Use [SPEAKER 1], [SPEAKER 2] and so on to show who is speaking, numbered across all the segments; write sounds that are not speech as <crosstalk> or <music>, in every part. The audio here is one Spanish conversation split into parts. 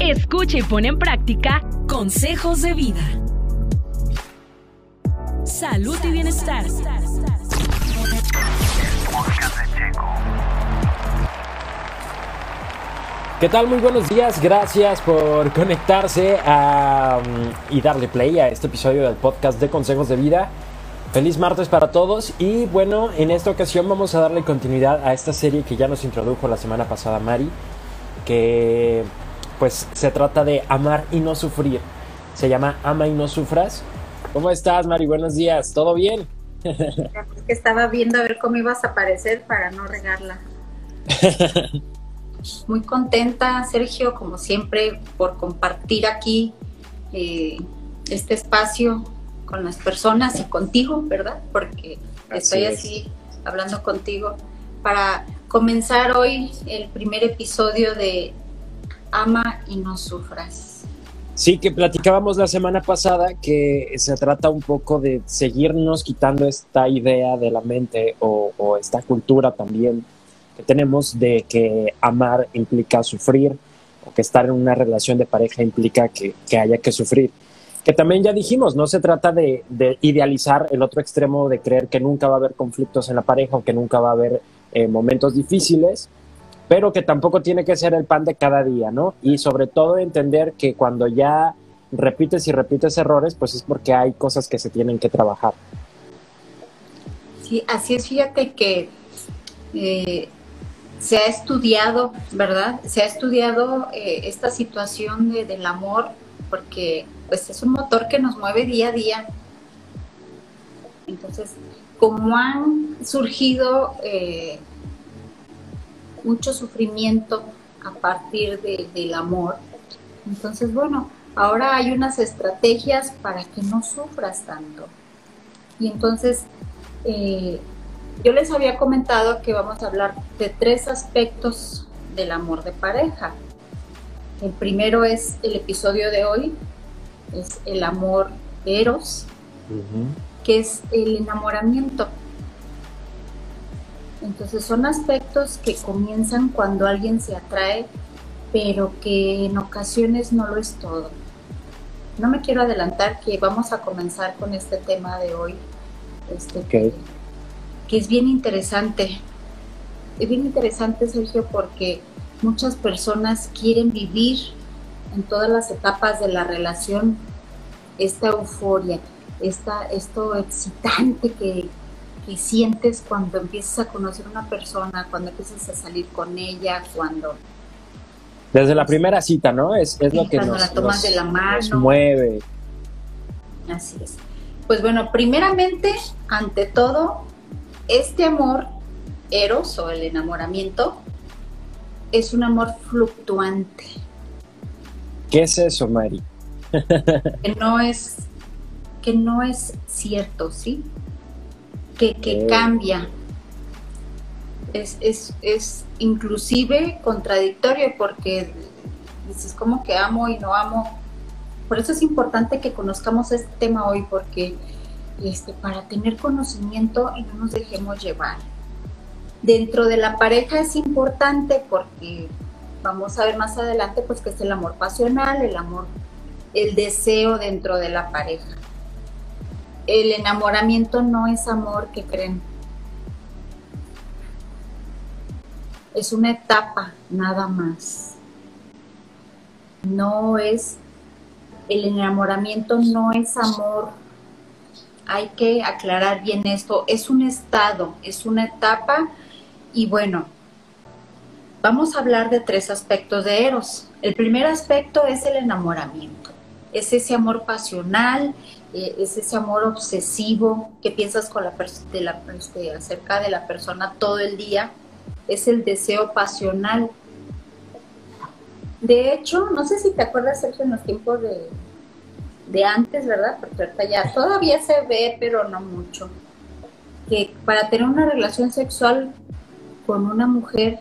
[SPEAKER 1] Escucha y pone en práctica consejos de vida. Salud y bienestar.
[SPEAKER 2] ¿Qué tal? Muy buenos días. Gracias por conectarse y darle play a este episodio del podcast de Consejos de Vida. Feliz martes para todos y bueno, en esta ocasión vamos a darle continuidad a esta serie que ya nos introdujo la semana pasada Mari, que pues se trata de amar y no sufrir. Se llama Ama y no sufras. ¿Cómo estás Mari? Buenos días. ¿Todo bien? <laughs>
[SPEAKER 3] que estaba viendo a ver cómo ibas a aparecer para no regarla. <laughs> Muy contenta, Sergio, como siempre, por compartir aquí eh, este espacio con las personas y contigo, ¿verdad? Porque estoy así hablando contigo para comenzar hoy el primer episodio de Ama y no sufras.
[SPEAKER 2] Sí, que platicábamos la semana pasada que se trata un poco de seguirnos quitando esta idea de la mente o, esta cultura también que tenemos de que amar implica sufrir o que estar en una relación de pareja implica que, haya que sufrir. Que también ya dijimos, no se trata de, de, idealizar el otro extremo de creer que nunca va a haber conflictos en la pareja o que nunca va a haber eh, momentos difíciles, pero que tampoco tiene que ser el pan de cada día, ¿no? Y sobre todo entender que cuando ya repites y repites errores, pues es porque hay cosas que se tienen que trabajar.
[SPEAKER 3] Sí, así es, fíjate que eh, se ha estudiado, ¿verdad? Se ha estudiado eh, esta situación de, del amor porque pues es un motor que nos mueve día a día. Entonces, como han surgido eh, mucho sufrimiento a partir de, del amor, entonces bueno, ahora hay unas estrategias para que no sufras tanto. Y entonces eh, yo les había comentado que vamos a hablar de tres aspectos del amor de pareja. El primero es el episodio de hoy, es el amor eros, que es el enamoramiento. Entonces son aspectos que comienzan cuando alguien se atrae, pero que en ocasiones no lo es todo. No me quiero adelantar que vamos a comenzar con este tema de hoy. Este,
[SPEAKER 2] okay
[SPEAKER 3] que es bien interesante. Es bien interesante, Sergio, porque muchas personas quieren vivir en todas las etapas de la relación esta euforia, esta, esto excitante que, sientes cuando empiezas a conocer a una persona, cuando empiezas a salir con ella, cuando...
[SPEAKER 2] Desde la primera cita, ¿no? Es, es lo que nos,
[SPEAKER 3] la tomas
[SPEAKER 2] nos,
[SPEAKER 3] de la mano.
[SPEAKER 2] nos mueve.
[SPEAKER 3] Así es. Pues bueno, primeramente, ante todo, este amor, eros o el enamoramiento, es un amor fluctuante.
[SPEAKER 2] ¿Qué es eso, Mari?
[SPEAKER 3] que no es, que no es cierto, ¿sí? Que, que cambia. Es, es, es inclusive contradictorio porque dices como que amo y no amo. Por eso es importante que conozcamos este tema hoy porque este, para tener conocimiento y no nos dejemos llevar. Dentro de la pareja es importante porque vamos a ver más adelante pues que es el amor pasional, el amor, el deseo dentro de la pareja. El enamoramiento no es amor que creen. Es una etapa nada más. No es, el enamoramiento no es amor hay que aclarar bien esto, es un estado, es una etapa y bueno, vamos a hablar de tres aspectos de Eros. El primer aspecto es el enamoramiento, es ese amor pasional, eh, es ese amor obsesivo que piensas con la de la, este, acerca de la persona todo el día, es el deseo pasional. De hecho, no sé si te acuerdas, Sergio, en los tiempos de, de antes, ¿verdad? Porque ahorita ya todavía se ve, pero no mucho. Que para tener una relación sexual con una mujer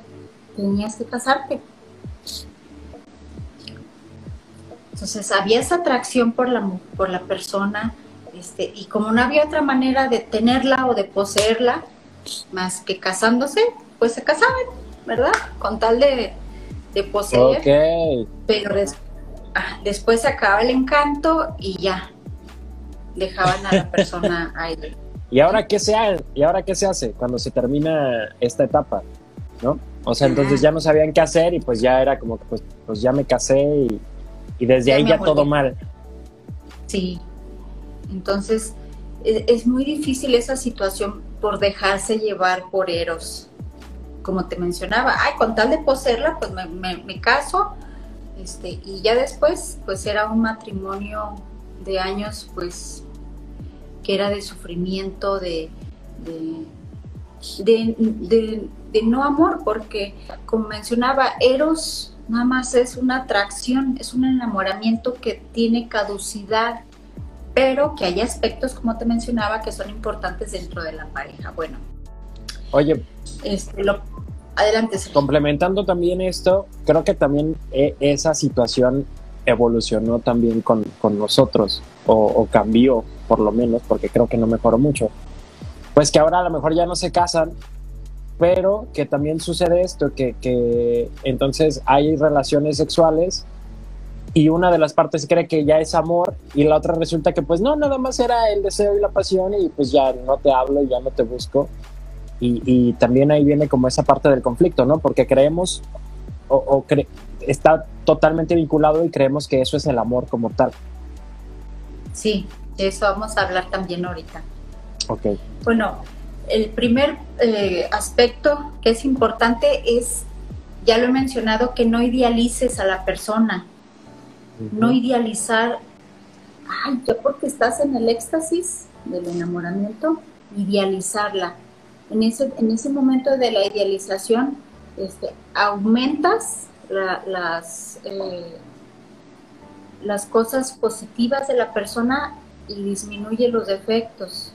[SPEAKER 3] tenías que casarte. Entonces había esa atracción por la, por la persona, este, y como no había otra manera de tenerla o de poseerla, más que casándose, pues se casaban, ¿verdad? Con tal de, de poseer, pero ah, después se acaba el encanto y ya, dejaban a la persona <laughs> ahí.
[SPEAKER 2] ¿Y ahora qué se hace? ¿Y ahora qué se hace cuando se termina esta etapa? ¿No? O sea, entonces ya no sabían qué hacer y pues ya era como que pues, pues ya me casé y, y desde ahí ya todo mal.
[SPEAKER 3] Sí. Entonces, e, es, muy difícil esa situación por dejarse llevar por Eros. Como te mencionaba, ay, con tal de poseerla, pues me, caso. Este, y ya después, pues era un matrimonio de años, pues, que era de sufrimiento, de, de, de, de no amor, porque como mencionaba, Eros nada más es una atracción, es un enamoramiento que tiene caducidad, pero que hay aspectos, como te mencionaba, que son importantes dentro de la pareja. Bueno.
[SPEAKER 2] Oye.
[SPEAKER 3] Este, lo, adelante.
[SPEAKER 2] Complementando también esto, creo que también eh, esa situación evolucionó también con, nosotros, o, o, cambió por lo menos, porque creo que no mejoró mucho. Pues que ahora a lo mejor ya no se casan, pero que también sucede esto, que, que entonces hay relaciones sexuales y una de las partes cree que ya es amor y la otra resulta que pues no, nada más era el deseo y la pasión y pues ya no te hablo y ya no te busco. Y, y también ahí viene como esa parte del conflicto, ¿no? Porque creemos o, está totalmente vinculado y creemos que eso es el amor como tal.
[SPEAKER 3] Sí, de eso vamos a hablar también ahorita.
[SPEAKER 2] Ok.
[SPEAKER 3] Bueno, el primer eh, aspecto que es importante es, ya lo he mencionado, que no idealices a la persona. No idealizar, ay, ya porque estás en el éxtasis del enamoramiento, idealizarla. En ese, en ese momento de la idealización, este, aumentas las, eh, las cosas positivas de la persona y disminuye los defectos.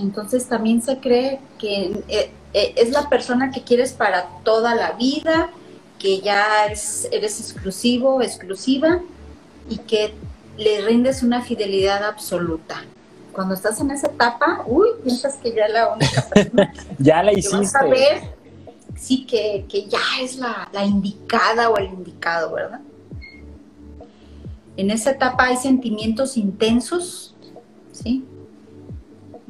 [SPEAKER 3] Entonces también se cree que eh, eh, es la persona que quieres para toda la vida, que ya eres exclusivo, exclusiva y que le rindes una fidelidad absoluta. Cuando estás en esa etapa, uy, piensas que ya la única persona <laughs>
[SPEAKER 2] ya la hiciste.
[SPEAKER 3] a ver, sí, que, ya es la, la indicada o el indicado, ¿verdad? En esa etapa hay sentimientos intensos, ¿sí?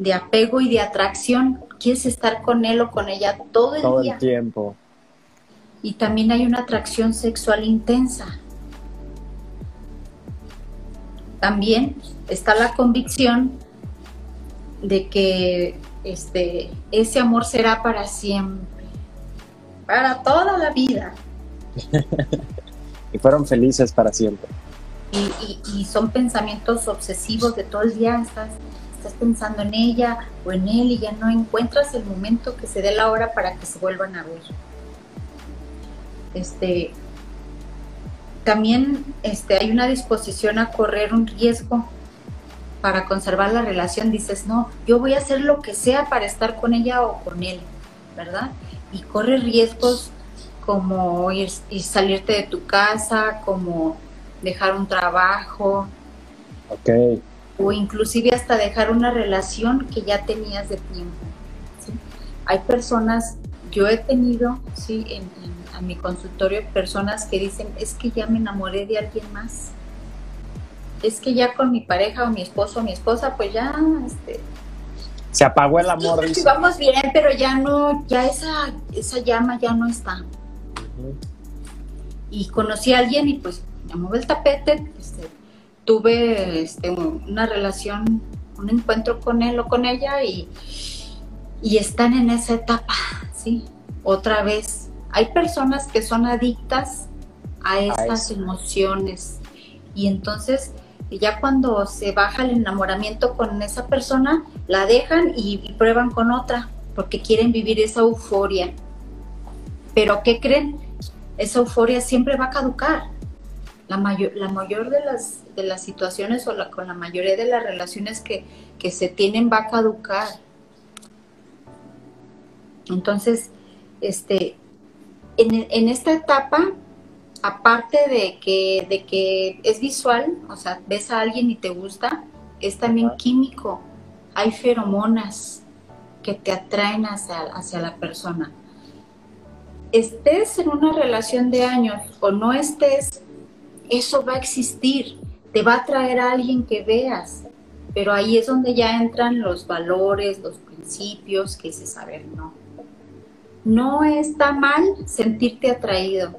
[SPEAKER 3] De apego y de atracción. Quieres estar con él o con ella todo el
[SPEAKER 2] todo
[SPEAKER 3] día.
[SPEAKER 2] el tiempo.
[SPEAKER 3] Y también hay una atracción sexual intensa. También está la convicción de que este, ese amor será para siempre, para toda la vida. <laughs>
[SPEAKER 2] y fueron felices para siempre.
[SPEAKER 3] Y, y, son pensamientos obsesivos de todo el día, estás estás pensando en ella o en él y ya no encuentras el momento que se dé la hora para que se vuelvan a ver. Este, también este, hay una disposición a correr un riesgo para conservar la relación. Dices, no, yo voy a hacer lo que sea para estar con ella o con él, ¿verdad? Y corre riesgos como ir, ir salirte de tu casa, como dejar un trabajo.
[SPEAKER 2] Ok
[SPEAKER 3] o inclusive hasta dejar una relación que ya tenías de tiempo. Hay personas, yo he tenido, sí, en, a mi consultorio, personas que dicen, es que ya me enamoré de alguien más. Es que ya con mi pareja o mi esposo o mi esposa, pues ya, este,
[SPEAKER 2] se apagó el amor. <laughs>
[SPEAKER 3] Sí, vamos bien, pero ya no, ya esa, esa llama ya no está. Y conocí a alguien y pues me movió el tapete, este, tuve este, una relación, un encuentro con él o con ella y, y están en esa etapa, ¿sí? Otra vez. Hay personas que son adictas a esas emociones y entonces ya cuando se baja el enamoramiento con esa persona, la dejan y, y prueban con otra porque quieren vivir esa euforia. Pero ¿qué creen? Esa euforia siempre va a caducar la mayor, la mayor de las, de las situaciones o la, con la mayoría de las relaciones que, se tienen va a caducar. Entonces, este, en, esta etapa, aparte de que, de que es visual, o sea, ves a alguien y te gusta, es también químico. Hay feromonas que te atraen hacia, hacia la persona. estés en una relación de años o no estés, eso va a existir, te va a traer a alguien que veas, pero ahí es donde ya entran los valores, los principios, que es saber no. No está mal sentirte atraído.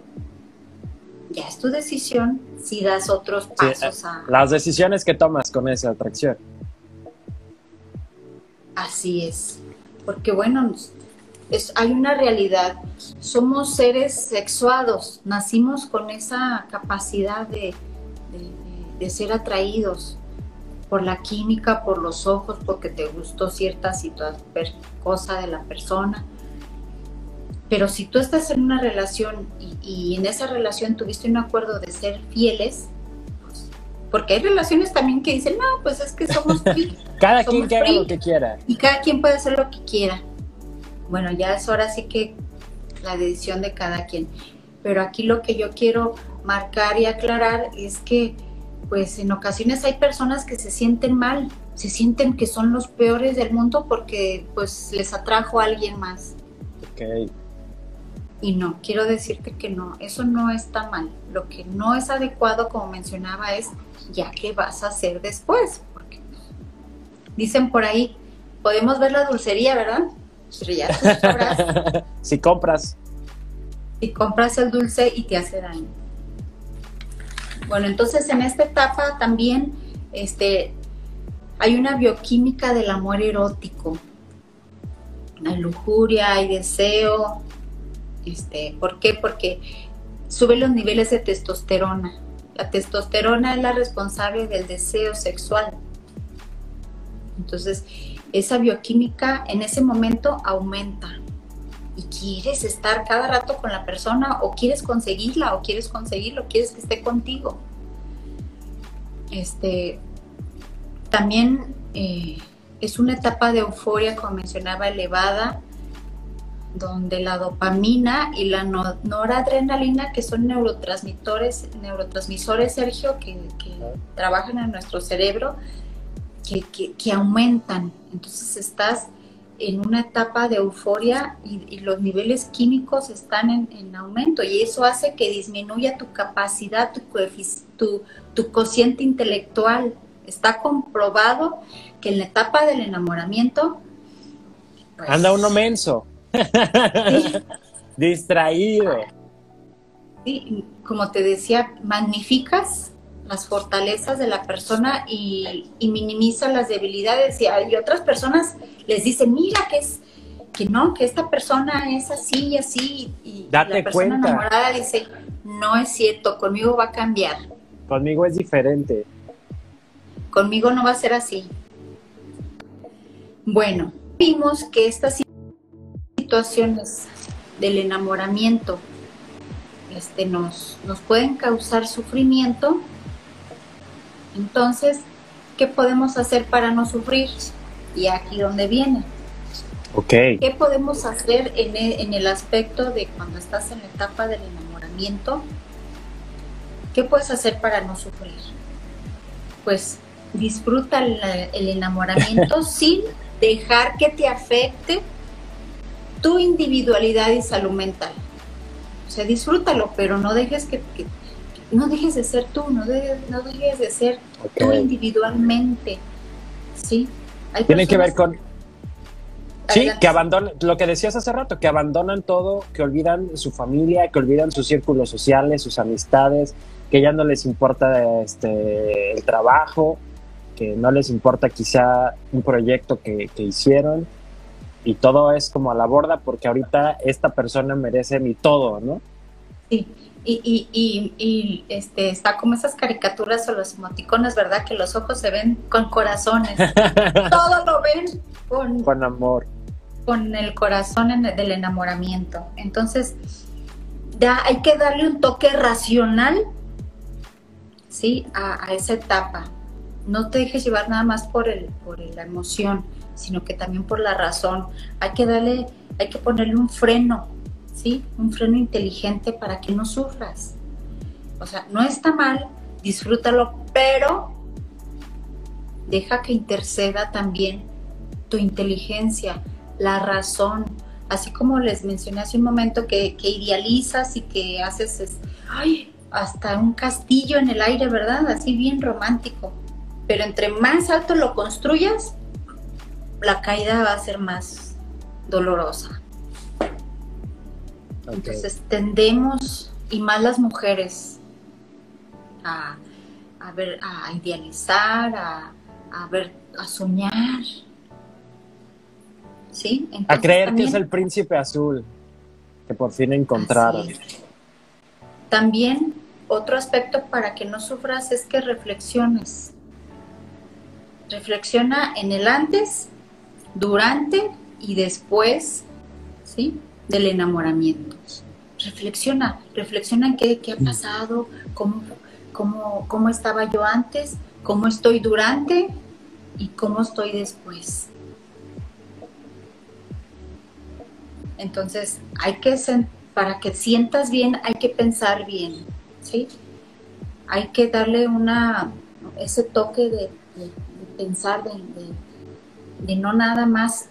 [SPEAKER 3] Ya es tu decisión si das otros pasos a...
[SPEAKER 2] Las decisiones que tomas con esa atracción.
[SPEAKER 3] Así es. Porque bueno, es, hay una realidad. Somos seres sexuados, nacimos con esa capacidad de, de, ser atraídos por la química, por los ojos, porque te gustó cierta cosa de la persona. Pero si tú estás en una relación y, en esa relación tuviste un acuerdo de ser fieles, pues, porque hay relaciones también que dicen, no, pues es que somos <laughs>
[SPEAKER 2] Cada quien que haga lo que quiera.
[SPEAKER 3] Y cada quien puede hacer lo que quiera. Bueno, ya es ahora sí que la decisión de cada quien. Pero aquí lo que yo quiero marcar y aclarar es que, pues en ocasiones hay personas que se sienten mal, se sienten que son los peores del mundo porque pues les atrajo a alguien más.
[SPEAKER 2] Ok.
[SPEAKER 3] Y no, quiero decirte que no, eso no está mal. Lo que no es adecuado, como mencionaba, es ya qué vas a hacer después. Porque dicen por ahí, podemos ver la dulcería, ¿verdad? Pero ya tú
[SPEAKER 2] si compras.
[SPEAKER 3] Si compras el dulce y te hace daño. Bueno, entonces en esta etapa también este, hay una bioquímica del amor erótico. Hay lujuria, hay deseo, este, ¿Por qué? Porque sube los niveles de testosterona. La testosterona es la responsable del deseo sexual. Entonces, esa bioquímica en ese momento aumenta. Y quieres estar cada rato con la persona o quieres conseguirla o quieres conseguirlo, quieres que esté contigo. Este, también eh, es una etapa de euforia, como mencionaba, elevada, donde la dopamina y la noradrenalina, que son neurotransmisores, neurotransmisores Sergio, que, trabajan en nuestro cerebro, que, aumentan. Entonces estás en una etapa de euforia y, los niveles químicos están en, aumento y eso hace que disminuya tu capacidad, tu, tu, tu cociente intelectual. Está comprobado que en la etapa del enamoramiento...
[SPEAKER 2] Anda uno menso. <laughs> Distraído.
[SPEAKER 3] Sí, como te decía, magnificas las fortalezas de la persona y, minimizas las debilidades. Y hay otras personas les dicen, mira que es que no, que esta persona es así y así. Y
[SPEAKER 2] Date
[SPEAKER 3] la persona
[SPEAKER 2] cuenta.
[SPEAKER 3] enamorada dice, no es cierto, conmigo va a cambiar.
[SPEAKER 2] Conmigo es diferente.
[SPEAKER 3] Conmigo no va a ser así. Bueno, vimos que esta situaciones del enamoramiento este, nos, nos pueden causar sufrimiento, entonces, ¿qué podemos hacer para no sufrir? Y aquí donde viene. ¿Qué podemos hacer en el, en el aspecto de cuando estás en la etapa del enamoramiento? ¿Qué puedes hacer para no sufrir? Pues disfruta el, el enamoramiento <laughs> sin dejar que te afecte tu individualidad y salud mental. O sea, disfrútalo, pero no dejes que, no dejes de ser tú, no, no dejes de ser tú individualmente. ¿Sí?
[SPEAKER 2] Tiene que ver con... Sí, que abandonan, lo que decías hace rato, que abandonan todo, que olvidan su familia, que olvidan sus círculos sociales, sus amistades, que ya no les importa este, el trabajo, que no les importa quizá un proyecto que, que hicieron, y todo es como a la borda porque ahorita esta persona merece mi todo, ¿no?
[SPEAKER 3] Sí, y, y, y, este, está como esas caricaturas o los emoticones, ¿verdad? Que los ojos se ven con corazones. <laughs> todo lo ven con,
[SPEAKER 2] con amor.
[SPEAKER 3] Con el corazón en del enamoramiento. Entonces, ya hay que darle un toque racional, ¿sí? A, a esa etapa. No te dejes llevar nada más por, el, por la emoción sino que también por la razón. Hay que darle, hay que ponerle un freno, Un freno inteligente para que no sufras. O sea, no está mal, disfrútalo, pero deja que interceda también tu inteligencia, la razón. así como les mencioné hace un momento, que, idealizas y que haces, hasta un castillo en el aire, ¿verdad? Así bien romántico. Pero entre más alto lo construyas, la caída va a ser más dolorosa. Entonces tendemos, y más las mujeres, a, ver, a idealizar, a, ver, a soñar. ¿Sí?
[SPEAKER 2] a creer que es el príncipe azul que por fin encontraron.
[SPEAKER 3] También otro aspecto para que no sufras es que reflexiones. Reflexiona en el antes, durante y después, ¿sí? Del enamoramiento. Reflexiona, reflexiona en qué, qué ha pasado, cómo, cómo, cómo estaba yo antes, cómo estoy durante y cómo estoy después. Entonces, hay que, para que sientas bien, hay que pensar bien, ¿sí? Hay que darle una, ese toque de, pensar, de, de, no nada más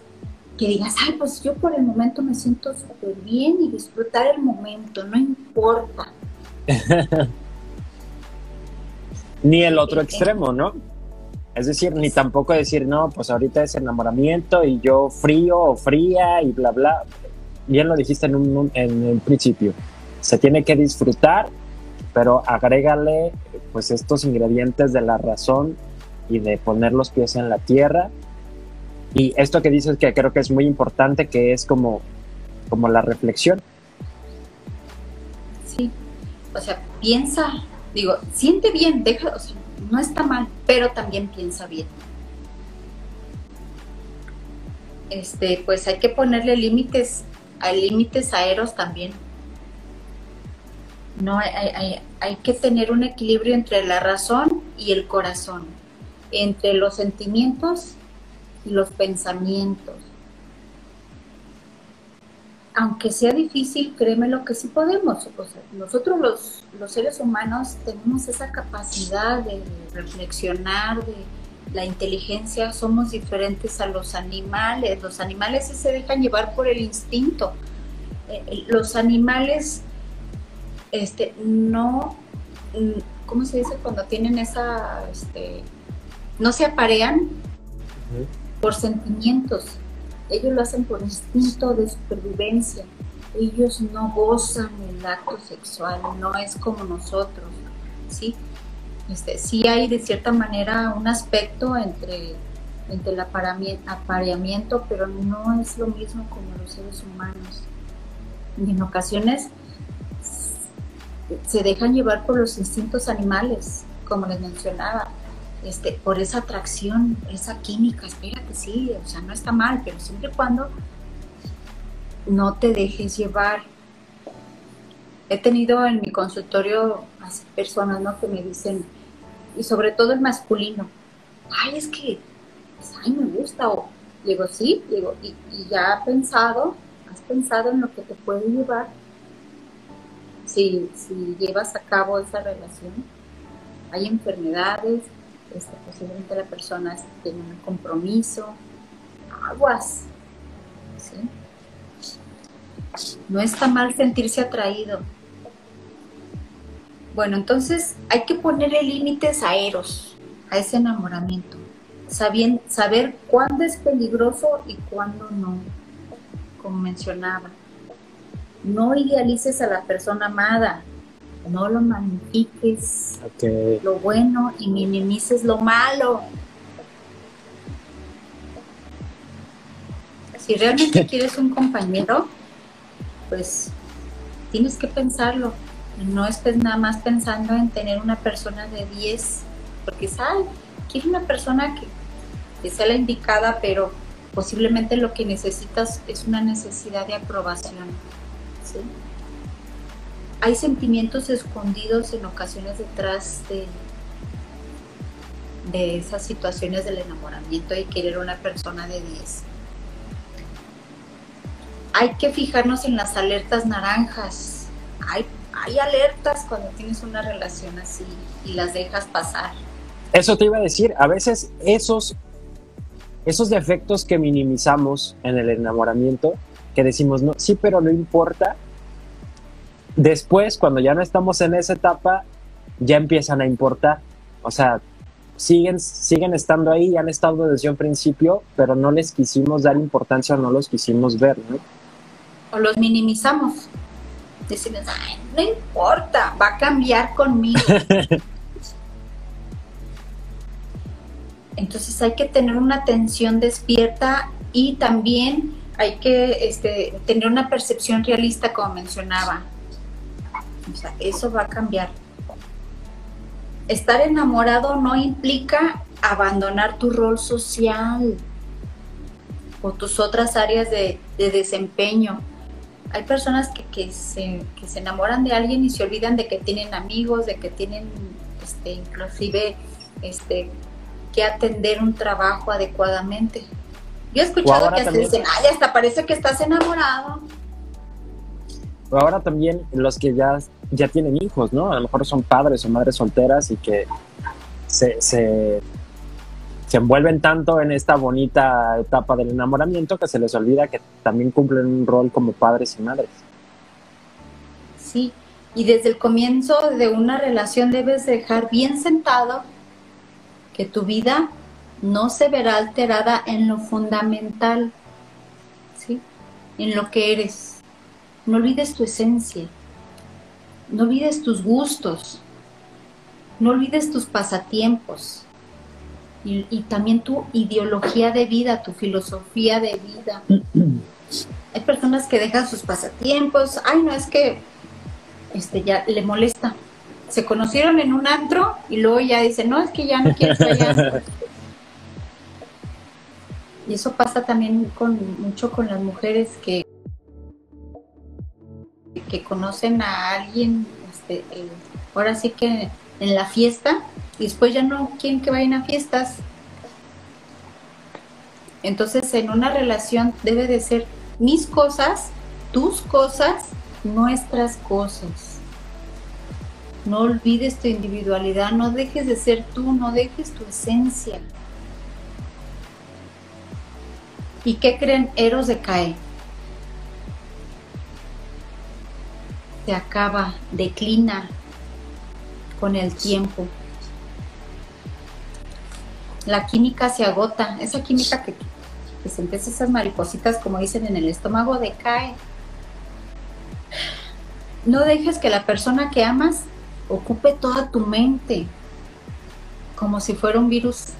[SPEAKER 3] que digas, ay, pues yo por el momento me siento súper bien y disfrutar el momento, no importa. <laughs>
[SPEAKER 2] ni el otro extremo, ¿no? Es decir, ni tampoco decir, no, pues ahorita es enamoramiento y yo frío o fría y bla, bla. Bien lo dijiste en un, en el principio. Se tiene que disfrutar, pero agrégale pues estos ingredientes de la razón y de poner los pies en la tierra. Y esto que dices que creo que es muy importante, que es como, como la reflexión.
[SPEAKER 3] Sí, o sea, piensa Digo, siente bien, deja, o sea, no está mal, pero también piensa bien. Este, pues hay que ponerle límites, hay límites aéreos también. No hay, hay que tener un equilibrio entre la razón y el corazón, entre los sentimientos y los pensamientos aunque sea difícil, créeme lo que sí podemos. nosotros los, los, seres humanos tenemos esa capacidad de reflexionar, de la inteligencia, somos diferentes a los animales. Los animales se dejan llevar por el instinto. Eh, eh, los animales este, no, mm, ¿cómo se dice? Cuando tienen esa, este, no se aparean por sentimientos ellos lo hacen por instinto de supervivencia. Ellos no gozan el acto sexual, no es como nosotros, ¿sí? Este, sí hay de cierta manera un aspecto entre, entre el apareamiento, pero no es lo mismo como los seres humanos. Y en ocasiones se dejan llevar por los instintos animales, como les mencionaba, este, por esa atracción, esa química, espérate, sí, o sea, no está mal, pero siempre y cuando no te dejes llevar. He tenido en mi consultorio personas, ¿no? Que me dicen, y sobre todo el masculino, ay, es que, pues, ay, me gusta, o digo, sí, digo, y, y ya has pensado, has pensado en lo que te puede llevar si llevas a cabo esa relación. Hay enfermedades, este, posiblemente la persona tiene un compromiso, aguas. No está mal sentirse atraído. Bueno, entonces hay que ponerle límites a Eros, a ese enamoramiento. saber cuándo es peligroso y cuándo no, como mencionaba. No idealices a la persona amada, no lo magnifiques lo bueno y minimices lo malo. Si realmente <laughs> quieres un compañero, pues tienes que pensarlo. No estés nada más pensando en tener una persona de 10, porque sabes, quiere una persona que, que sea la indicada, pero posiblemente lo que necesitas es una necesidad de aprobación. ¿sí? Hay sentimientos escondidos en ocasiones detrás de, de esas situaciones del enamoramiento y querer una persona de 10. Hay que fijarnos en las alertas naranjas. Hay, hay alertas cuando tienes una relación así y las dejas pasar.
[SPEAKER 2] Eso te iba a decir, a veces esos, esos defectos que minimizamos en el enamoramiento que decimos, no, sí, pero no importa. Después, cuando ya no estamos en esa etapa, ya empiezan a importar. O sea, siguen, siguen estando ahí, han estado desde un principio, pero no les quisimos dar importancia o no los quisimos ver, ¿no?
[SPEAKER 3] O los minimizamos. Decimos, ay, no importa, va a cambiar conmigo. <laughs> Entonces hay que tener una atención despierta y también hay que este, tener una percepción realista, como mencionaba. O sea, eso va a cambiar. Estar enamorado no implica abandonar tu rol social o tus otras áreas de, desempeño. Hay personas que, se, que se enamoran de alguien y se olvidan de que tienen amigos, de que tienen este, inclusive este, que atender un trabajo adecuadamente. Yo he escuchado que se dicen, ay, hasta parece que estás enamorado.
[SPEAKER 2] Ahora también los que ya, ya tienen hijos, ¿no? A lo mejor son padres o madres solteras y que se, se, se envuelven tanto en esta bonita etapa del enamoramiento que se les olvida que también cumplen un rol como padres y madres.
[SPEAKER 3] Sí, y desde el comienzo de una relación debes dejar bien sentado que tu vida no se verá alterada en lo fundamental, ¿sí? en lo que eres. No olvides tu esencia, no olvides tus gustos, no olvides tus pasatiempos y, también tu ideología de vida, tu filosofía de vida. <clears throat> Hay personas que dejan sus pasatiempos, ay no, es que este ya le molesta. Se conocieron en un antro y luego ya dicen, no, es que ya no quiero estar <laughs> Y eso pasa también con mucho con las mujeres que, que conocen a alguien, este, ahora sí que en la fiesta, y después ya no quieren que vayan a fiestas. Entonces, en una relación debe de ser mis cosas, tus cosas, nuestras cosas. No olvides tu individualidad, no dejes de ser tú, no dejes tu esencia. ¿Y qué creen? Eros decae. Se acaba, declina con el tiempo. La química se agota. Esa química que, que se empieza esas maripositas, como dicen en el estómago, decae. No dejes que la persona que amas ocupe toda tu mente, como si fuera un virus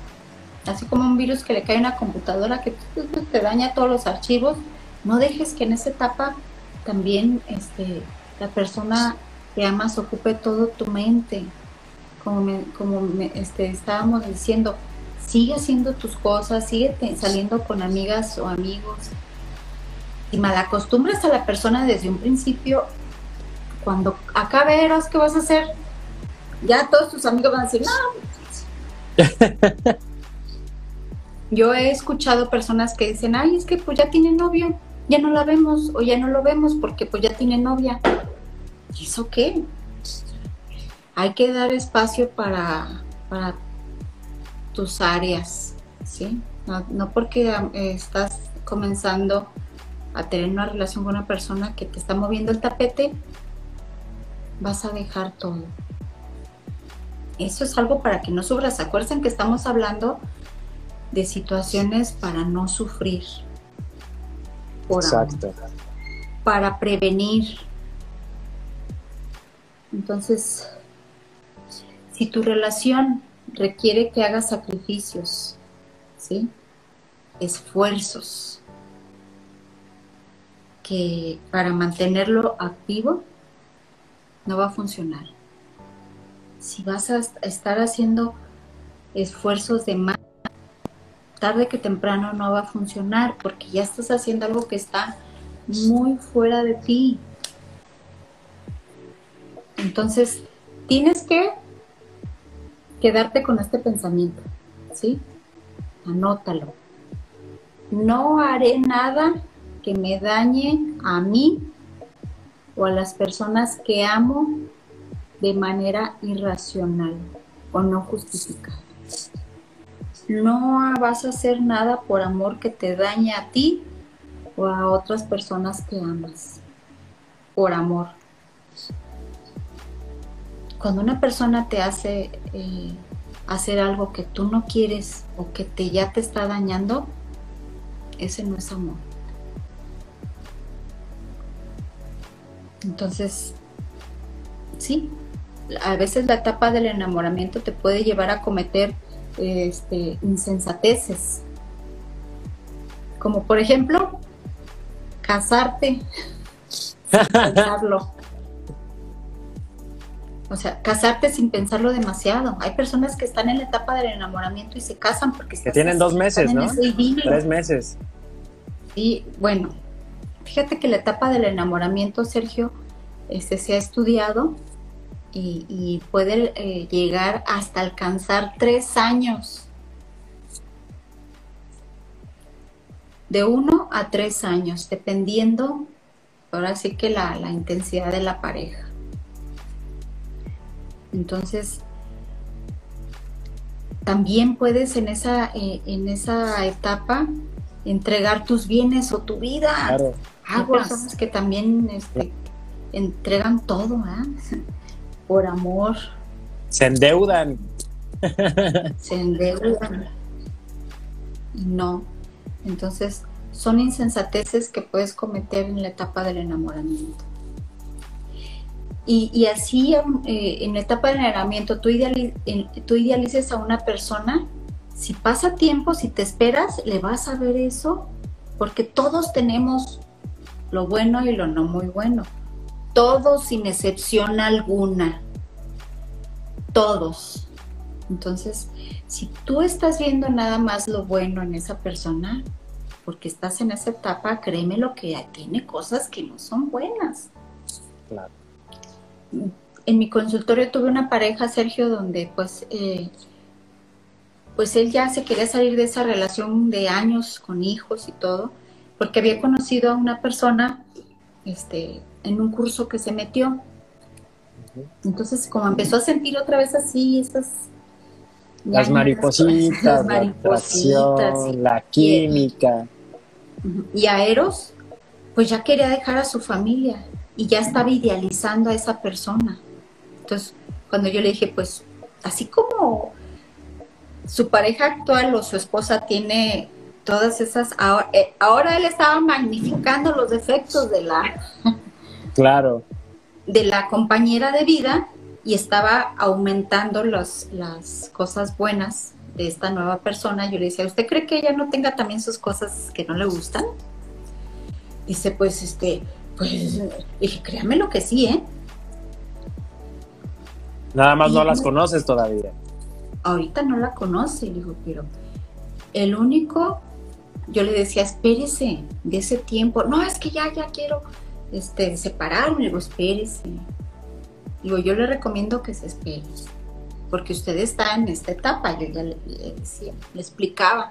[SPEAKER 3] así como un virus que le cae a una computadora que te daña todos los archivos, no dejes que en esa etapa también este, la persona que amas ocupe todo tu mente. Como, como este, estábamos diciendo, sigue haciendo tus cosas, sigue saliendo con amigas o amigos. Y malacostumbras a la persona desde un principio, cuando acabe Eros, ¿qué vas a hacer? Ya todos tus amigos van a decir, no. <laughs> Yo he escuchado personas que dicen, ay, es que pues ya tiene novio, ya no la vemos o ya no lo vemos porque pues ya tiene novia. ¿Y eso qué? Hay que dar espacio para, para tus áreas, ¿sí? No, porque estás comenzando a tener una relación con una persona que te está moviendo el tapete, vas a dejar todo. Eso es algo para que no subras. Acuérdense que estamos hablando de situaciones para no sufrir. Exacto. para prevenir. Entonces, si tu relación requiere que hagas sacrificios, ¿sí? esfuerzos, que para mantenerlo activo no va a funcionar. Si vas a estar haciendo esfuerzos de más tarde que temprano no va a funcionar porque ya estás haciendo algo que está muy fuera de ti. Entonces, tienes que quedarte con este pensamiento, ¿sí? Anótalo. No haré nada que me dañe a mí o a las personas que amo de manera irracional o no justificada. No vas a hacer nada por amor que te dañe a ti o a otras personas que amas por amor. Cuando una persona te hace eh, hacer algo que tú no quieres o que te, ya te está dañando, ese no es amor. Entonces, sí, a veces la etapa del enamoramiento te puede llevar a cometer este, insensateces. Como por ejemplo, casarte <laughs> pensarlo. O sea, casarte sin pensarlo demasiado. Hay personas que están en la etapa del enamoramiento y se casan porque
[SPEAKER 2] que tienen dos meses, ¿no? Tres meses.
[SPEAKER 3] Y bueno, fíjate que la etapa del enamoramiento, Sergio, este, se ha estudiado y, puede eh, llegar hasta alcanzar tres años. De uno a tres años, dependiendo, ahora sí que la, la intensidad de la pareja. Entonces, también puedes en esa, eh, en esa etapa entregar tus bienes o tu vida. Claro. Hay personas que también este, entregan todo, ¿eh? <laughs> por amor.
[SPEAKER 2] Se endeudan.
[SPEAKER 3] Se endeudan. Y no. Entonces, son insensateces que puedes cometer en la etapa del enamoramiento. Y, así, eh, en la etapa del enamoramiento, tú, tú idealices a una persona, si pasa tiempo, si te esperas, le vas a ver eso, porque todos tenemos lo bueno y lo no muy bueno todos sin excepción alguna, todos. Entonces, si tú estás viendo nada más lo bueno en esa persona, porque estás en esa etapa, créeme lo que tiene cosas que no son buenas. Claro. En mi consultorio tuve una pareja, Sergio, donde pues, eh, pues él ya se quería salir de esa relación de años con hijos y todo, porque había conocido a una persona, este, en un curso que se metió. Entonces, como empezó a sentir otra vez así, esas...
[SPEAKER 2] Las maripositas, la, la química.
[SPEAKER 3] Y a Eros, pues ya quería dejar a su familia y ya estaba idealizando a esa persona. Entonces, cuando yo le dije, pues, así como su pareja actual o su esposa tiene todas esas, ahora, eh, ahora él estaba magnificando los defectos de la, <laughs>
[SPEAKER 2] Claro.
[SPEAKER 3] De la compañera de vida y estaba aumentando las cosas buenas de esta nueva persona. Yo le decía, ¿usted cree que ella no tenga también sus cosas que no le gustan? Dice, pues, este, pues, dije, créame lo que sí, ¿eh?
[SPEAKER 2] Nada más no las conoces todavía.
[SPEAKER 3] Ahorita no la conoce, digo, pero el único, yo le decía, espérese de ese tiempo. No, es que ya, ya quiero este, separarme, digo, espérese. Digo, yo le recomiendo que se espere, porque usted está en esta etapa, yo ya le, decía, le explicaba.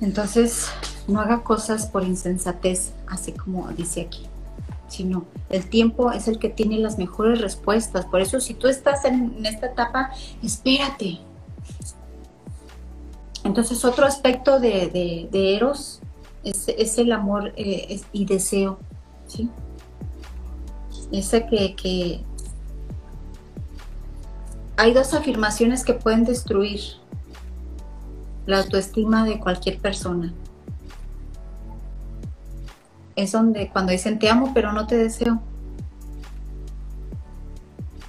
[SPEAKER 3] Entonces, no haga cosas por insensatez, así como dice aquí, sino el tiempo es el que tiene las mejores respuestas. Por eso, si tú estás en, esta etapa, espérate. Entonces, otro aspecto de, Eros es, el amor eh, y deseo, ¿sí? Que, que hay dos afirmaciones que pueden destruir la autoestima de cualquier persona. Es donde cuando dicen te amo pero no te deseo.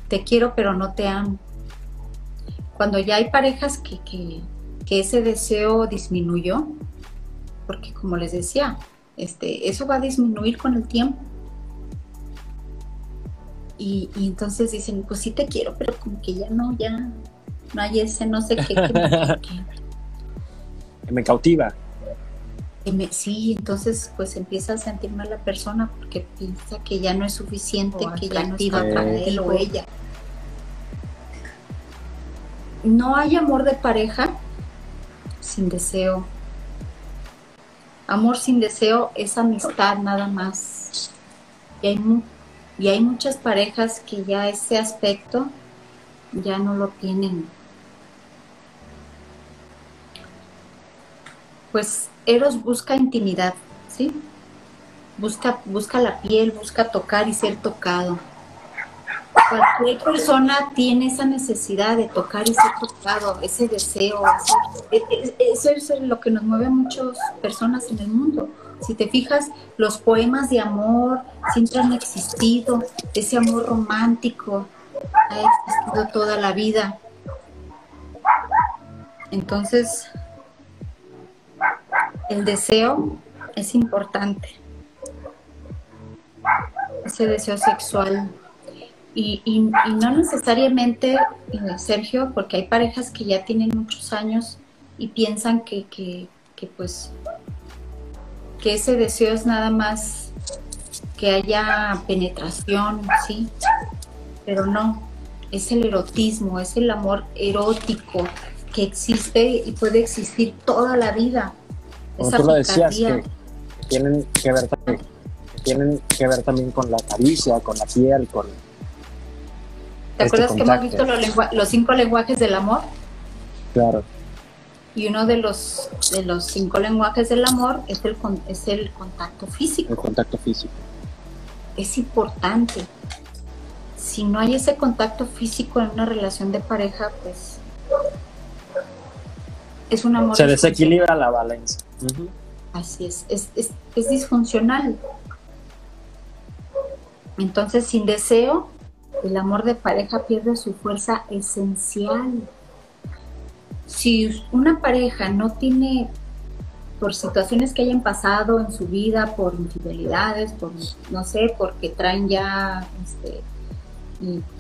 [SPEAKER 3] Te quiero pero no te amo. Cuando ya hay parejas que, que, que ese deseo disminuyó, porque como les decía, este, eso va a disminuir con el tiempo. Y, entonces dicen, pues sí te quiero, pero como que ya no, ya no hay ese no sé qué.
[SPEAKER 2] Que <laughs> me, cautiva.
[SPEAKER 3] sí, entonces pues empieza a sentir mal la persona porque piensa que ya no es suficiente, que ya no está para él o ella. No hay amor de pareja sin deseo, Amor sin deseo es amistad nada más. Y hay, y hay muchas parejas que ya ese aspecto ya no lo tienen. Pues Eros busca intimidad, ¿sí? Busca, busca la piel, busca tocar y ser tocado. Cualquier persona tiene esa necesidad de tocar y ser tocado, ese deseo. E, e, eso es lo que nos mueve a muchas personas en el mundo. Si te fijas, los poemas de amor siempre han existido, ese amor romántico ha existido toda la vida. Entonces, el deseo es importante. Ese deseo sexual. Y, no necesariamente, eh, Sergio, porque hay parejas que ya tienen muchos años y piensan que, que, que pues que ese deseo es nada más que haya penetración, ¿sí? Pero no, es el erotismo, es el amor erótico que existe y puede existir toda la vida.
[SPEAKER 2] Como tú lo decías, que, tienen que ver también, tienen que ver también con la caricia, con la piel, con...
[SPEAKER 3] ¿Te este acuerdas que hemos visto los, los cinco lenguajes del amor?
[SPEAKER 2] Claro.
[SPEAKER 3] Y uno de los, de los cinco lenguajes del amor es el, es el contacto físico.
[SPEAKER 2] El contacto físico.
[SPEAKER 3] Es importante. Si no hay ese contacto físico en una relación de pareja, pues es un amor.
[SPEAKER 2] Se desequilibra la balanza.
[SPEAKER 3] Así es. Es, es, es disfuncional. Entonces, sin deseo, el amor de pareja pierde su fuerza esencial si una pareja no tiene, por situaciones que hayan pasado en su vida, por infidelidades, por, no sé, porque traen ya, este,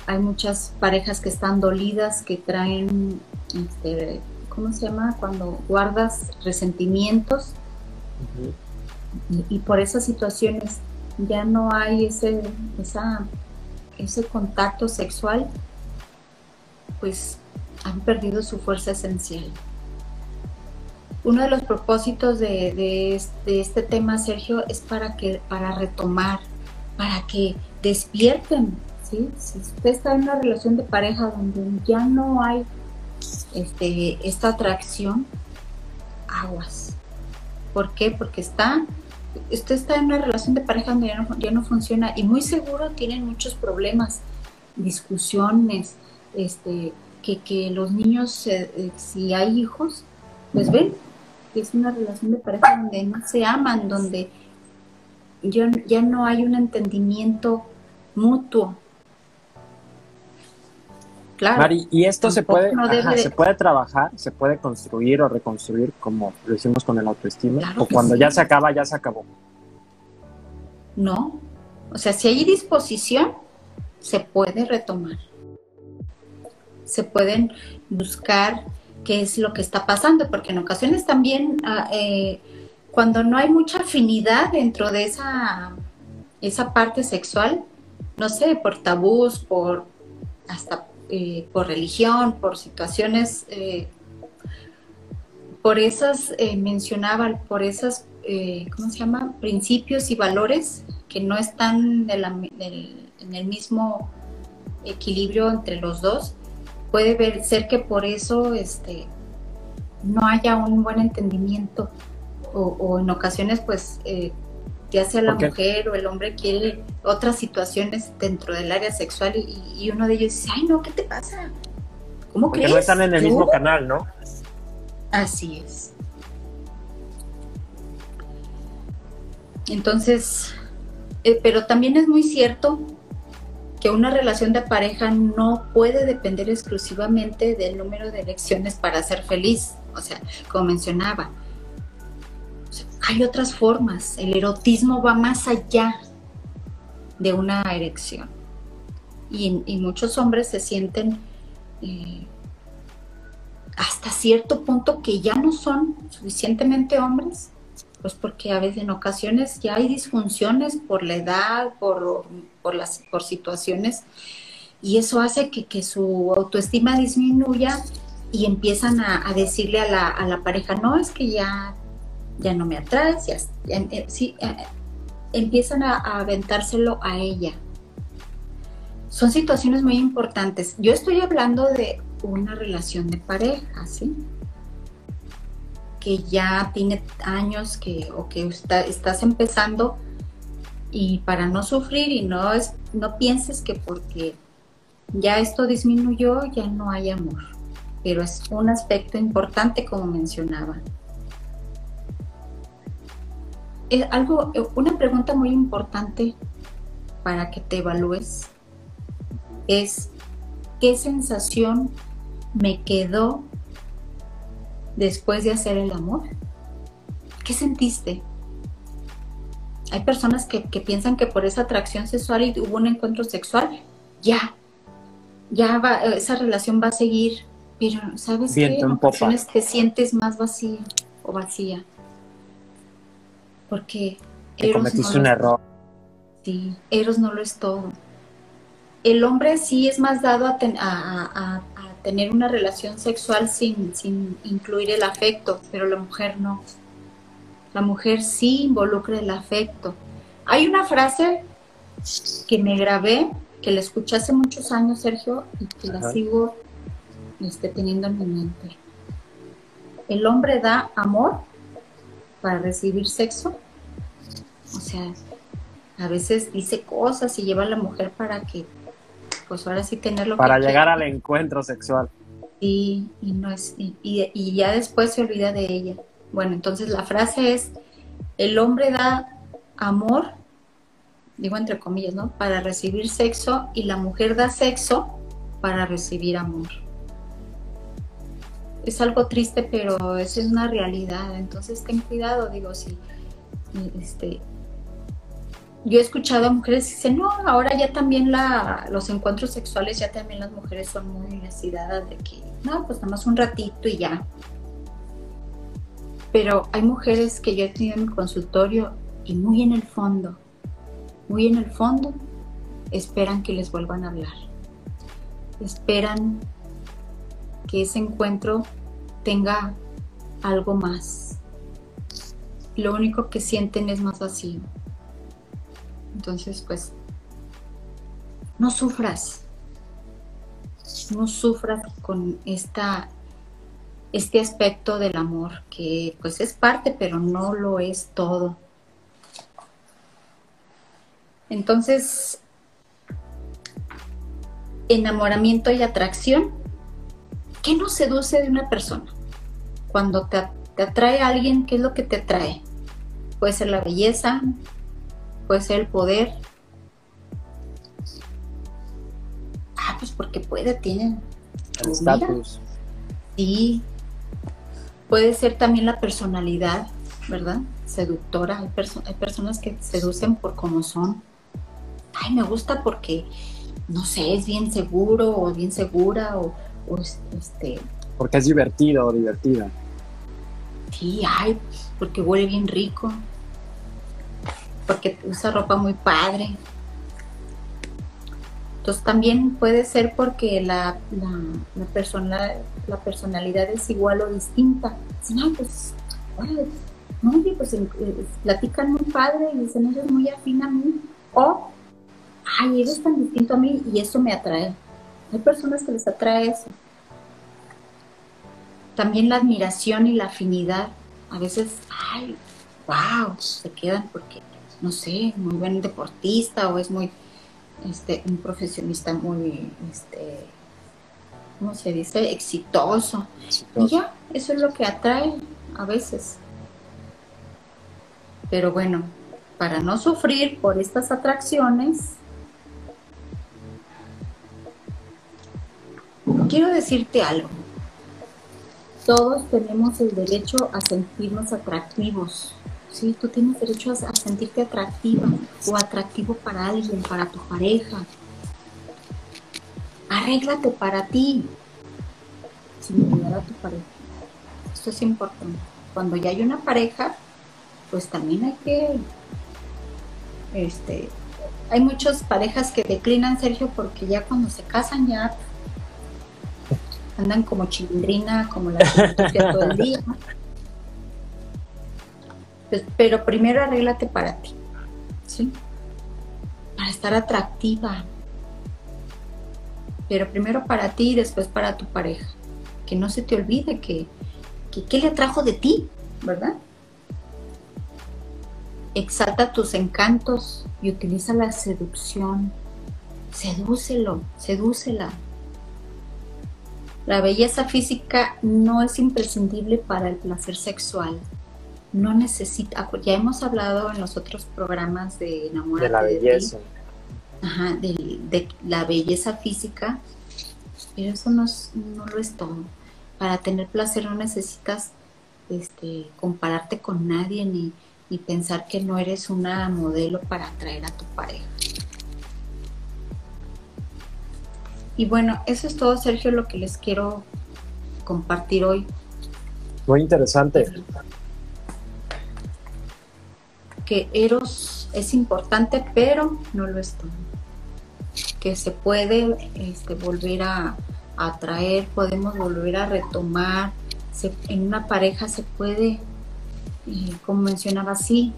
[SPEAKER 3] hay muchas parejas que están dolidas, que traen, este, ¿cómo se llama? Cuando guardas resentimientos. y, por esas situaciones ya no hay ese, esa, ese contacto sexual, pues han perdido su fuerza esencial. Uno de los propósitos de, este, tema, Sergio, es para, que, para retomar, para que despierten. ¿sí? Si usted está en una relación de pareja donde ya no hay este, esta atracción, aguas. ¿Por qué? Porque está, usted está en una relación de pareja donde ya no, ya no funciona y muy seguro tienen muchos problemas, discusiones, este, que, los niños, eh, si hay hijos, pues ven que es una relación de pareja donde no se aman, donde ya, ya no hay un entendimiento mutuo.
[SPEAKER 2] Claro. Mari, ¿y esto se puede, se puede trabajar, se puede construir o reconstruir como lo hicimos con el autoestima? ¿O cuando ya se acaba, ya se acabó?
[SPEAKER 3] No. O sea, si hay disposición, se puede retomar se pueden buscar qué es lo que está pasando, porque en ocasiones también ah, eh, cuando no hay mucha afinidad dentro de esa, esa parte sexual, no sé, por tabús, por hasta eh, por religión, por situaciones, eh, por esas, mencionaba, por esas, ¿cómo se llama? Principios y valores que no están en el mismo equilibrio entre los dos, puede ser que por eso este, no haya un buen entendimiento o, en ocasiones pues eh, ya sea la mujer o el hombre quiere otras situaciones dentro del área sexual y, uno de ellos dice, ay no, ¿qué te pasa?
[SPEAKER 2] ¿Cómo Porque no están en el mismo canal, ¿no?
[SPEAKER 3] Así es. Entonces, eh, pero también es muy cierto que una relación de pareja no puede depender exclusivamente del número de elecciones para ser feliz. O sea, como mencionaba, hay otras formas. El erotismo va más allá de una erección. Y, muchos hombres se sienten eh, hasta cierto punto que ya no son suficientemente hombres pues porque a veces en ocasiones ya hay disfunciones por la edad, por, por, las, por situaciones, y eso hace que, que su autoestima disminuya y empiezan a, decirle a la, a la, pareja, no, es que ya, ya no me atraes, ya, eh, sí, eh, empiezan a, aventárselo a ella. Son situaciones muy importantes. Yo estoy hablando de una relación de pareja, ¿sí? que ya tiene años que, o que estás empezando y para no sufrir y no, es, no pienses que porque ya esto disminuyó ya no hay amor, pero es un aspecto importante como mencionaba. Es algo, una pregunta muy importante para que te evalúes es qué sensación me quedó después de hacer el amor. ¿Qué sentiste? Hay personas que, piensan que por esa atracción sexual y hubo un encuentro sexual, ya, ya va, esa relación va a seguir, pero ¿sabes qué? En ocasiones te sientes más vacío o vacía. Porque
[SPEAKER 2] Eros cometiste un error.
[SPEAKER 3] Sí, Eros no lo es todo. El hombre sí es más dado a, a, tener una relación sexual sin, sin incluir el afecto, pero la mujer no. La mujer sí involucra el afecto. Hay una frase que me grabé, que la escuché hace muchos años, Sergio, y que la sigo este, teniendo en mi mente. El hombre da amor para recibir sexo. O sea, a veces dice cosas y lleva a la mujer para que, pues ahora sí tenerlo.
[SPEAKER 2] Para llegar al encuentro sexual.
[SPEAKER 3] Y, y no es, y ya después se olvida de ella. Bueno, entonces la frase es, el hombre da amor, digo entre comillas, ¿no? Para recibir sexo y la mujer da sexo para recibir amor. Es algo triste, pero eso es una realidad. Entonces ten cuidado, digo, si este, yo he escuchado a mujeres que dicen, no, ahora ya también la, los encuentros sexuales, ya también las mujeres son muy necesidades de que, no, pues nada más un ratito y ya. Pero hay mujeres que yo he tenido en mi consultorio y muy en el fondo, muy en el fondo, esperan que les vuelvan a hablar. Esperan que ese encuentro tenga algo más. Lo único que sienten es más vacío. Entonces, pues, no sufras. No sufras con esta este aspecto del amor, que pues es parte, pero no lo es todo. Entonces, enamoramiento y atracción, ¿qué nos seduce de una persona? Cuando te, te atrae a alguien, ¿qué es lo que te atrae? Puede ser la belleza, puede ser el poder. Ah, pues porque puede, tiene.
[SPEAKER 2] El estatus.
[SPEAKER 3] Sí, Puede ser también la personalidad, ¿verdad? Seductora. Hay, hay personas que seducen por cómo son. Ay, me gusta porque, no sé, es bien seguro o bien segura o, este...
[SPEAKER 2] Porque es divertido o divertida.
[SPEAKER 3] Sí, ay, porque huele bien rico. Porque usa ropa muy padre. Entonces también puede ser porque la, persona, la personalidad es igual o distinta. Dicen, pues, no, pues eh, platican muy padre y dicen, eres muy afín a mí. O, ay, eres tan distinto a mí y eso me atrae. Hay personas que les atrae eso. También la admiración y la afinidad. A veces, ay, wow, se quedan porque, no sé, muy buen deportista o es muy este, un profesionista muy, este, ¿cómo se dice? Exitoso. Y ya, eso es lo que atrae a veces. Pero bueno, para no sufrir por estas atracciones, quiero decirte algo. Todos tenemos el derecho a sentirnos atractivos Sí, tú tienes derecho a, sentirte atractiva o atractivo para alguien, para tu pareja. Arréglate para ti, sin olvidar a tu pareja. Esto es importante. Cuando ya hay una pareja, pues también hay que, este, hay muchas parejas que declinan, Sergio, porque ya cuando se casan ya andan como chilindrina, como la que todo el día. Pues, pero primero arréglate para ti, ¿sí? Para estar atractiva. Pero primero para ti y después para tu pareja. Que no se te olvide que qué le atrajo de ti, ¿verdad? Exalta tus encantos y utiliza la seducción. Sedúcelo, sedúcela. La belleza física no es imprescindible para el placer sexual. No necesita, ya hemos hablado en los otros programas de enamorarte
[SPEAKER 2] de la belleza.
[SPEAKER 3] Ajá, de, la belleza física, pero eso no, no lo es todo. Para tener placer no necesitas este, compararte con nadie ni, y pensar que no eres una modelo para atraer a tu pareja. Y bueno, eso es todo, Sergio, lo que les quiero compartir hoy.
[SPEAKER 2] Muy interesante.
[SPEAKER 3] Que Eros es importante, pero no lo es todo. Que se puede este, volver a, atraer, podemos volver a retomar. en una pareja se puede como mencionaba, sí,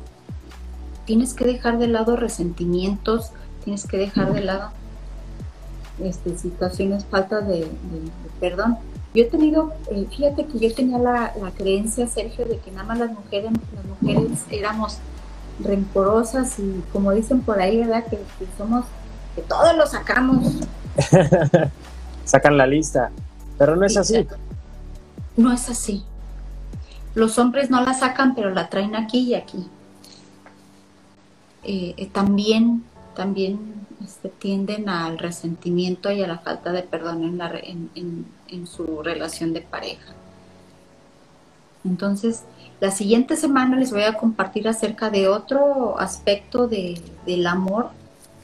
[SPEAKER 3] tienes que dejar de lado resentimientos, tienes que dejar de lado este, situaciones, falta de, perdón. Yo he tenido, eh, fíjate que yo tenía la, creencia, Sergio, de que nada más las mujeres, las mujeres éramos rencorosas y como dicen por ahí, ¿verdad? Que, que somos, que todos lo sacamos. <laughs>
[SPEAKER 2] Sacan la lista, pero no es así.
[SPEAKER 3] No es así. Los hombres no la sacan, pero la traen aquí y aquí. Eh, eh, también también este, tienden al resentimiento y a la falta de perdón en, la, en, su relación de pareja. Entonces, la siguiente semana les voy a compartir acerca de otro aspecto de, del amor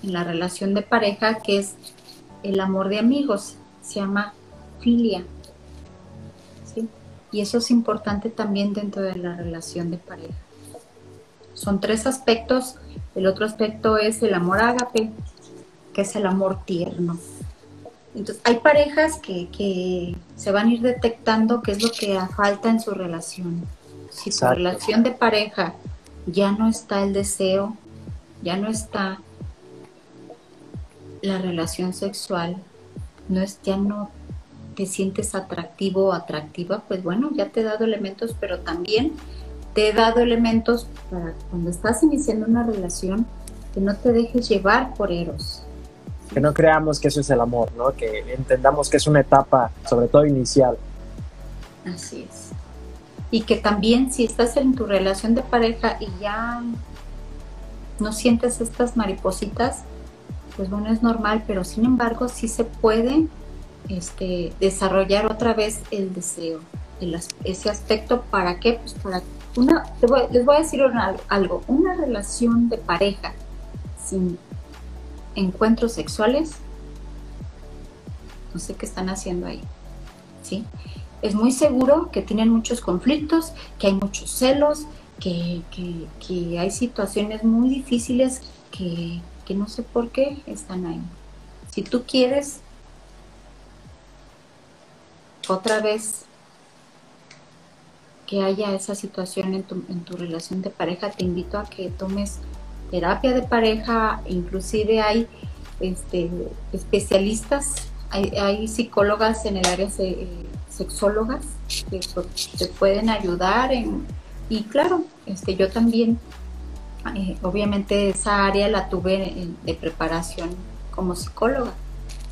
[SPEAKER 3] en la relación de pareja, que es el amor de amigos. Se llama filia. Y eso es importante también dentro de la relación de pareja. Son tres aspectos. El otro aspecto es el amor ágape, que es el amor tierno. Entonces, hay parejas que, se van a ir detectando qué es lo que falta en su relación. Si su relación de pareja ya no está el deseo, ya no está la relación sexual, no es, ya no te sientes atractivo o atractiva, pues bueno, ya te he dado elementos, pero también te he dado elementos para cuando estás iniciando una relación, que no te dejes llevar por eros.
[SPEAKER 2] Que no creamos que eso es el amor, ¿no? Que entendamos que es una etapa, sobre todo inicial.
[SPEAKER 3] Así es. Y que también si estás en tu relación de pareja y ya no sientes estas maripositas, pues bueno, es normal, pero sin embargo sí se puede este, desarrollar otra vez el deseo, ese aspecto, ¿para qué? Pues para una, les voy a decir algo, una relación de pareja sin encuentros sexuales, no sé qué están haciendo ahí, ¿sí? Es muy seguro que tienen muchos conflictos, que hay muchos celos, que, que, hay situaciones muy difíciles que, que no sé por qué están ahí. Si tú quieres otra vez que haya esa situación en tu, en tu relación de pareja, te invito a que tomes terapia de pareja, inclusive hay este, especialistas, hay, psicólogas en el área de sexólogas que te pueden ayudar en, y claro, este, yo también, eh, obviamente esa área la tuve de preparación como psicóloga,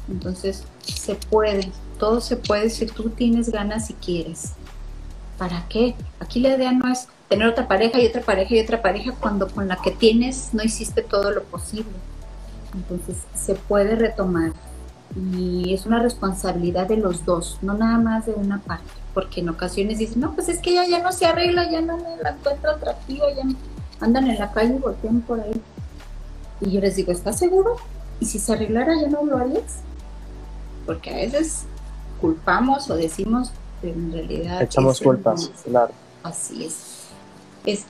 [SPEAKER 3] entonces se puede, todo se puede si tú tienes ganas y quieres. ¿Para qué? Aquí la idea no es tener otra pareja y otra pareja y otra pareja cuando con la que tienes no hiciste todo lo posible. Entonces se puede retomar y es una responsabilidad de los dos, no nada más de una parte, porque en ocasiones dicen, no, pues es que ella ya no se arregla, ya no me la encuentro atractiva, ya andan en la calle y voltean por ahí. Y yo les digo, ¿estás seguro? ¿Y si se arreglara ya no lo harías? Porque a veces culpamos o decimos, pero en realidad...
[SPEAKER 2] Echamos culpas, claro.
[SPEAKER 3] Así es. Es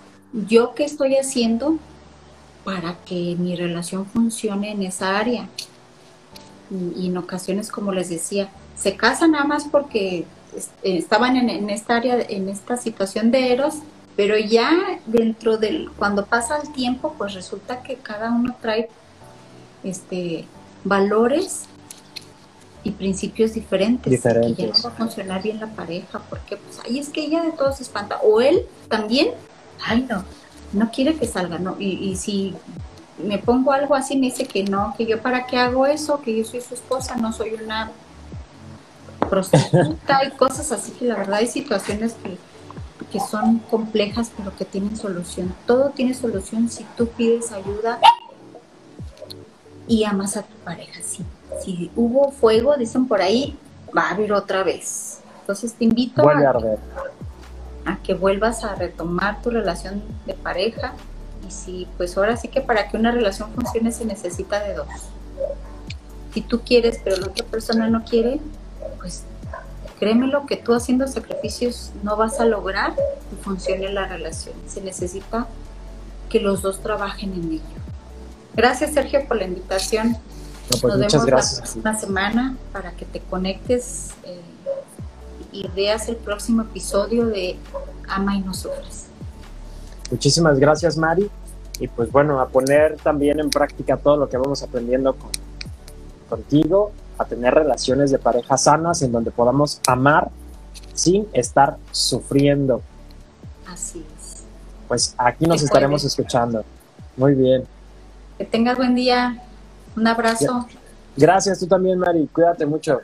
[SPEAKER 3] yo qué estoy haciendo para que mi relación funcione en esa área. Y, en ocasiones, como les decía, se casan nada más porque estaban en, esta área, en esta situación de Eros, pero ya dentro del, cuando pasa el tiempo, pues resulta que cada uno trae este valores y principios diferentes.
[SPEAKER 2] Diferentes.
[SPEAKER 3] Que ya no va a funcionar bien la pareja, porque pues ahí es que ella de todo se espanta. O él también, ay no, no quiere que salga, ¿no? Y, y si me pongo algo así, me dice que no, que yo para qué hago eso, que yo soy su esposa, no soy una prostituta y cosas así, que la verdad hay situaciones que, que son complejas pero que tienen solución. Todo tiene solución si tú pides ayuda y amas a tu pareja, sí. Si hubo fuego, dicen por ahí, va a haber otra vez. Entonces te invito
[SPEAKER 2] Vuelve a
[SPEAKER 3] a, que vuelvas a retomar tu relación de pareja y si pues ahora sí que para que una relación funcione se necesita de dos. Si tú quieres pero la otra persona no quiere, pues créemelo que tú haciendo sacrificios no vas a lograr que funcione la relación. Se necesita que los dos trabajen en ello. Gracias Sergio por la invitación.
[SPEAKER 2] No, pues
[SPEAKER 3] Nos
[SPEAKER 2] muchas
[SPEAKER 3] vemos
[SPEAKER 2] gracias.
[SPEAKER 3] la próxima semana para que te conectes eh, y veas el próximo episodio de Ama y no sufres.
[SPEAKER 2] Muchísimas gracias, Mari. Y pues bueno, a poner también en práctica todo lo que vamos aprendiendo con, contigo, a tener relaciones de pareja sanas en donde podamos amar sin estar sufriendo.
[SPEAKER 3] Así es.
[SPEAKER 2] Pues aquí nos estaremos escuchando. Muy bien.
[SPEAKER 3] Que tengas buen día. Un abrazo.
[SPEAKER 2] Gracias, tú también, Mari. Cuídate mucho.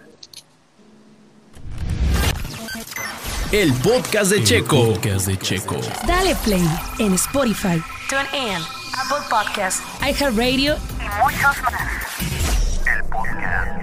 [SPEAKER 4] El podcast de Checo. Podcast de Checo.
[SPEAKER 1] Dale play en Spotify.
[SPEAKER 5] TuneIn, Apple Podcasts,
[SPEAKER 1] iHeartRadio
[SPEAKER 5] y muchos más. El podcast.